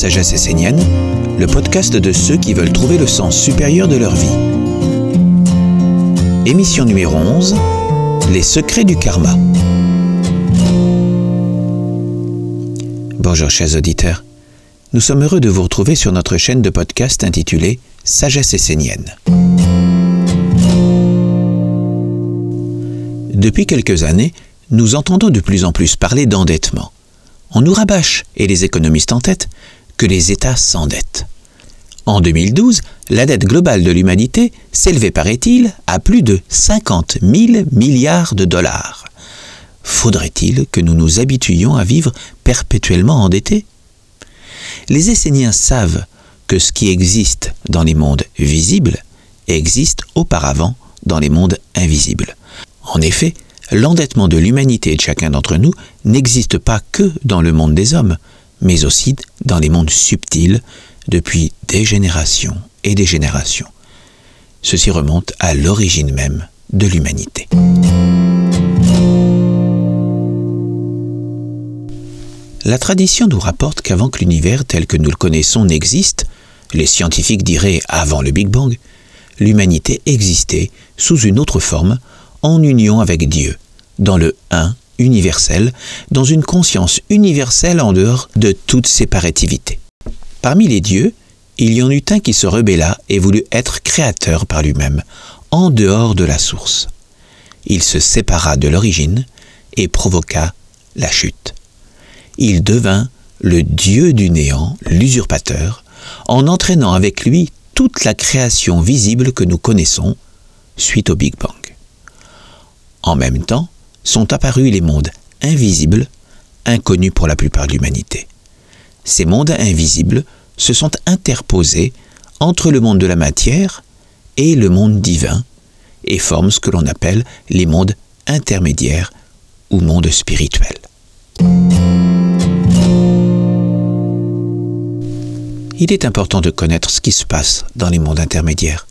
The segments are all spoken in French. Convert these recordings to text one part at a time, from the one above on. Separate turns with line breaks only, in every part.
Sagesse essénienne, le podcast de ceux qui veulent trouver le sens supérieur de leur vie. Émission numéro 11 Les secrets du karma. Bonjour chers auditeurs. Nous sommes heureux de vous retrouver sur notre chaîne de podcast intitulée Sagesse essénienne. Depuis quelques années, nous entendons de plus en plus parler d'endettement. On nous rabâche, et les économistes en tête, que les États s'endettent. En 2012, la dette globale de l'humanité s'élevait, paraît-il, à plus de 50 000 milliards de dollars. Faudrait-il que nous nous habituions à vivre perpétuellement endettés? Les Esséniens savent que ce qui existe dans les mondes visibles existe auparavant dans les mondes invisibles. En effet, l'endettement de l'humanité et de chacun d'entre nous n'existe pas que dans le monde des hommes, mais aussi dans les mondes subtils depuis des générations et des générations. Ceci remonte à l'origine même de l'humanité. La tradition nous rapporte qu'avant que l'univers tel que nous le connaissons n'existe, les scientifiques diraient avant le Big Bang, l'humanité existait sous une autre forme en union avec Dieu, dans le un universel, dans une conscience universelle en dehors de toute séparativité. Parmi les dieux, il y en eut un qui se rebella et voulut être créateur par lui-même, en dehors de la source. Il se sépara de l'origine et provoqua la chute. Il devint le dieu du néant, l'usurpateur, en entraînant avec lui toute la création visible que nous connaissons suite au Big Bang. En même temps, sont apparus les mondes invisibles, inconnus pour la plupart de l'humanité. Ces mondes invisibles se sont interposés entre le monde de la matière et le monde divin et forment ce que l'on appelle les mondes intermédiaires ou mondes spirituels. Il est important de connaître ce qui se passe dans les mondes intermédiaires.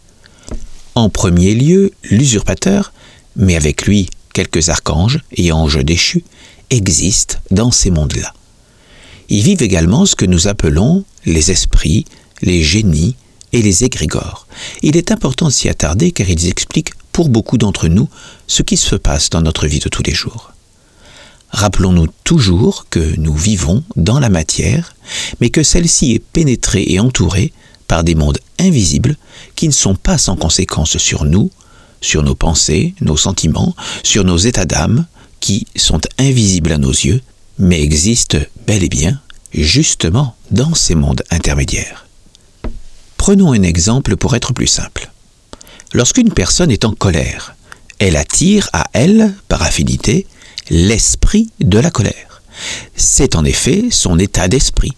En premier lieu, l'usurpateur, mais avec lui quelques archanges et anges déchus existent dans ces mondes-là. Ils vivent également ce que nous appelons les esprits, les génies et les égrégores. Il est important de s'y attarder car ils expliquent pour beaucoup d'entre nous ce qui se passe dans notre vie de tous les jours. Rappelons-nous toujours que nous vivons dans la matière, mais que celle-ci est pénétrée et entourée par des mondes invisibles qui ne sont pas sans conséquence sur nous, sur nos pensées, nos sentiments, sur nos états d'âme, qui sont invisibles à nos yeux, mais existent bel et bien justement dans ces mondes intermédiaires. Prenons un exemple pour être plus simple. Lorsqu'une personne est en colère, elle attire à elle, par affinité, l'esprit de la colère. C'est en effet son état d'esprit.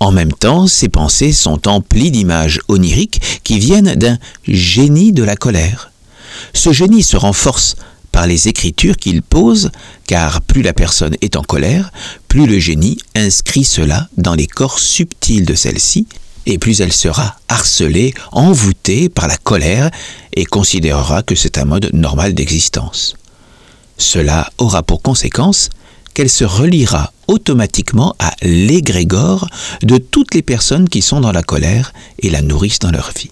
En même temps, ses pensées sont emplies d'images oniriques qui viennent d'un génie de la colère. Ce génie se renforce par les écritures qu'il pose, car plus la personne est en colère, plus le génie inscrit cela dans les corps subtils de celle-ci, et plus elle sera harcelée, envoûtée par la colère, et considérera que c'est un mode normal d'existence. Cela aura pour conséquence qu'elle se reliera automatiquement à l'égrégore de toutes les personnes qui sont dans la colère et la nourrissent dans leur vie.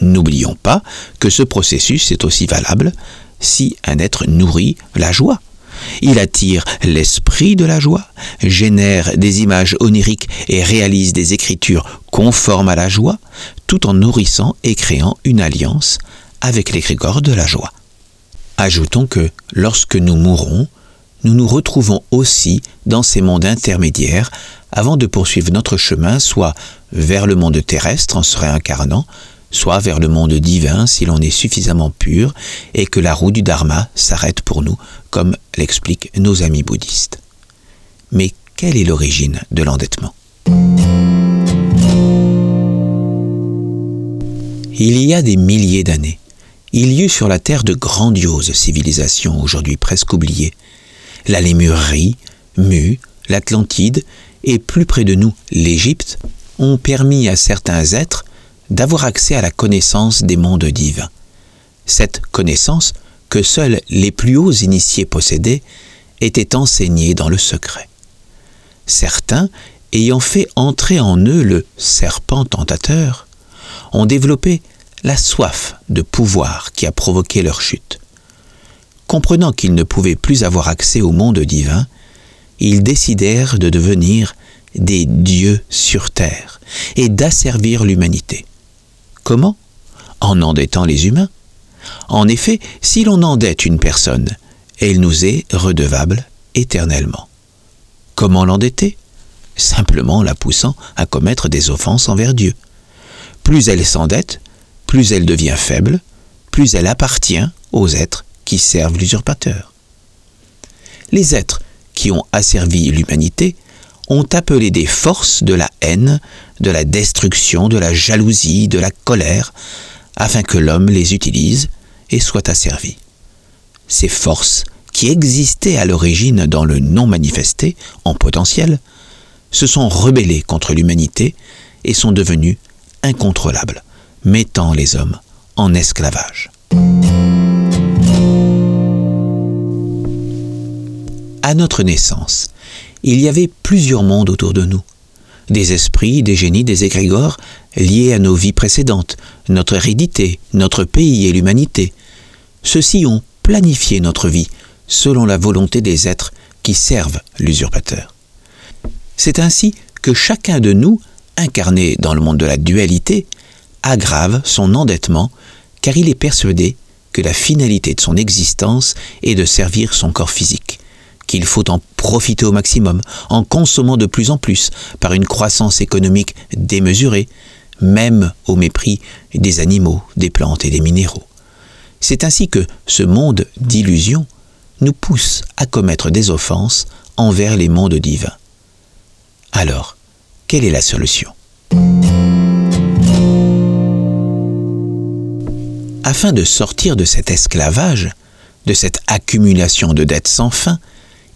N'oublions pas que ce processus est aussi valable si un être nourrit la joie. Il attire l'esprit de la joie, génère des images oniriques et réalise des écritures conformes à la joie, tout en nourrissant et créant une alliance avec l'égrégore de la joie. Ajoutons que lorsque nous mourrons, nous nous retrouvons aussi dans ces mondes intermédiaires avant de poursuivre notre chemin soit vers le monde terrestre en se réincarnant, soit vers le monde divin si l'on est suffisamment pur et que la roue du Dharma s'arrête pour nous, comme l'expliquent nos amis bouddhistes. Mais quelle est l'origine de l'endettement? Il y a des milliers d'années, il y eut sur la terre de grandioses civilisations aujourd'hui presque oubliées. La Lémurie, Mu, l'Atlantide et plus près de nous l'Égypte ont permis à certains êtres d'avoir accès à la connaissance des mondes divins. Cette connaissance, que seuls les plus hauts initiés possédaient, était enseignée dans le secret. Certains ayant fait entrer en eux le serpent tentateur, ont développé la soif de pouvoir qui a provoqué leur chute. Comprenant qu'ils ne pouvaient plus avoir accès au monde divin, ils décidèrent de devenir des dieux sur terre et d'asservir l'humanité. Comment? En endettant les humains. En effet, si l'on endette une personne, elle nous est redevable éternellement. Comment l'endetter? Simplement la poussant à commettre des offenses envers Dieu. Plus elle s'endette, plus elle devient faible, plus elle appartient aux êtres qui servent l'usurpateur. Les êtres qui ont asservi l'humanité ont appelé des forces de la haine, de la destruction, de la jalousie, de la colère, afin que l'homme les utilise et soit asservi. Ces forces, qui existaient à l'origine dans le non manifesté, en potentiel, se sont rebellées contre l'humanité et sont devenues incontrôlables, mettant les hommes en esclavage. À notre naissance, il y avait plusieurs mondes autour de nous. Des esprits, des génies, des égrégores liés à nos vies précédentes, notre hérédité, notre pays et l'humanité. Ceux-ci ont planifié notre vie selon la volonté des êtres qui servent l'usurpateur. C'est ainsi que chacun de nous, incarné dans le monde de la dualité, aggrave son endettement car il est persuadé que la finalité de son existence est de servir son corps physique qu'il faut en profiter au maximum, en consommant de plus en plus, par une croissance économique démesurée, même au mépris des animaux, des plantes et des minéraux. C'est ainsi que ce monde d'illusions nous pousse à commettre des offenses envers les mondes divins. Alors, quelle est la solution? Afin de sortir de cet esclavage, de cette accumulation de dettes sans fin,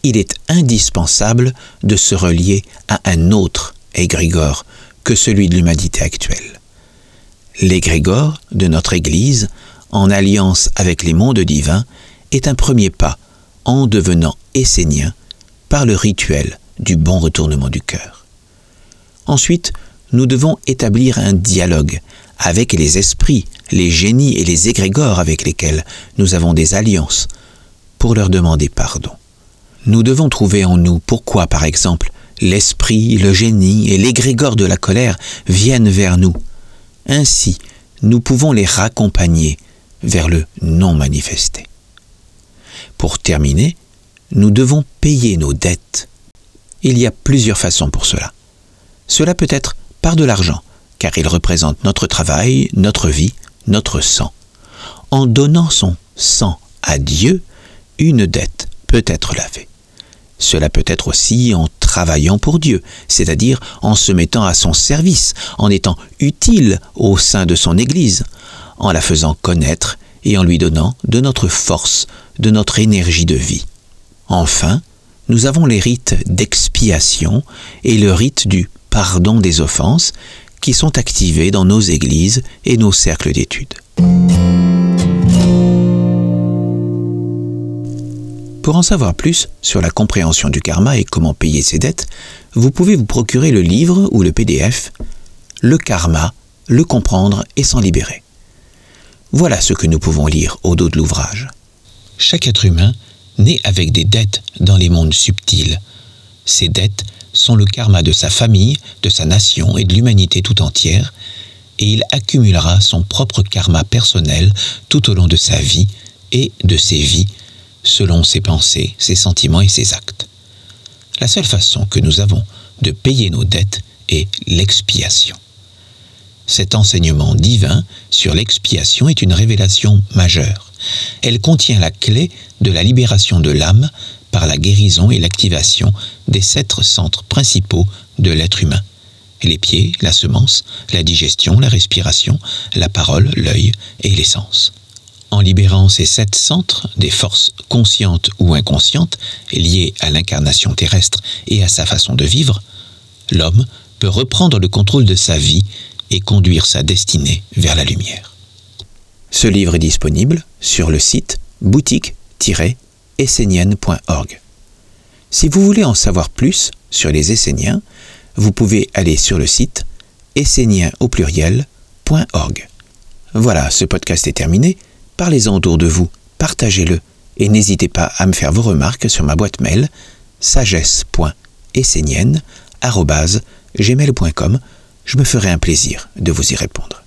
il est indispensable de se relier à un autre égrégore que celui de l'humanité actuelle. L'égrégore de notre Église, en alliance avec les mondes divins, est un premier pas en devenant essénien par le rituel du bon retournement du cœur. Ensuite, nous devons établir un dialogue avec les esprits, les génies et les égrégores avec lesquels nous avons des alliances pour leur demander pardon. Nous devons trouver en nous pourquoi, par exemple, l'esprit, le génie et l'égrégore de la colère viennent vers nous. Ainsi, nous pouvons les raccompagner vers le non manifesté. Pour terminer, nous devons payer nos dettes. Il y a plusieurs façons pour cela. Cela peut être par de l'argent, car il représente notre travail, notre vie, notre sang. En donnant son sang à Dieu, une dette peut être lavée. Cela peut être aussi en travaillant pour Dieu, c'est-à-dire en se mettant à son service, en étant utile au sein de son Église, en la faisant connaître et en lui donnant de notre force, de notre énergie de vie. Enfin, nous avons les rites d'expiation et le rite du pardon des offenses qui sont activés dans nos églises et nos cercles d'études. Pour en savoir plus sur la compréhension du karma et comment payer ses dettes, vous pouvez vous procurer le livre ou le PDF Le karma, le comprendre et s'en libérer. Voilà ce que nous pouvons lire au dos de l'ouvrage. Chaque être humain naît avec des dettes dans les mondes subtils. Ces dettes sont le karma de sa famille, de sa nation et de l'humanité tout entière, et il accumulera son propre karma personnel tout au long de sa vie et de ses vies selon ses pensées, ses sentiments et ses actes. La seule façon que nous avons de payer nos dettes est l'expiation. Cet enseignement divin sur l'expiation est une révélation majeure. Elle contient la clé de la libération de l'âme par la guérison et l'activation des sept centres principaux de l'être humain. Les pieds, la semence, la digestion, la respiration, la parole, l'œil et les sens. En libérant ces sept centres des forces conscientes ou inconscientes liées à l'incarnation terrestre et à sa façon de vivre, l'homme peut reprendre le contrôle de sa vie et conduire sa destinée vers la lumière. Ce livre est disponible sur le site boutique-essénienne.org. Si vous voulez en savoir plus sur les Esséniens, vous pouvez aller sur le site essénien au pluriel.org. Voilà, ce podcast est terminé. Parlez-en autour de vous, partagez-le et n'hésitez pas à me faire vos remarques sur ma boîte mail sagesse.essénienne.gmail.com. Je me ferai un plaisir de vous y répondre.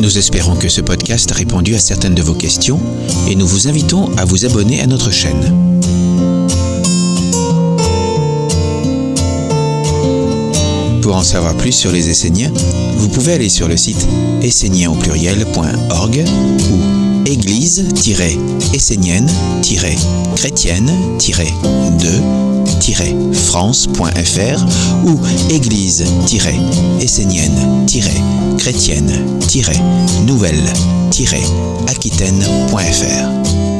Nous espérons que ce podcast a répondu à certaines de vos questions et nous vous invitons à vous abonner à notre chaîne. En savoir plus sur les Esséniens, vous pouvez aller sur le site essénien au pluriel.org ou église-chrétienne-de-france.fr ou église-essénienne-chrétienne-nouvelle-aquitaine.fr.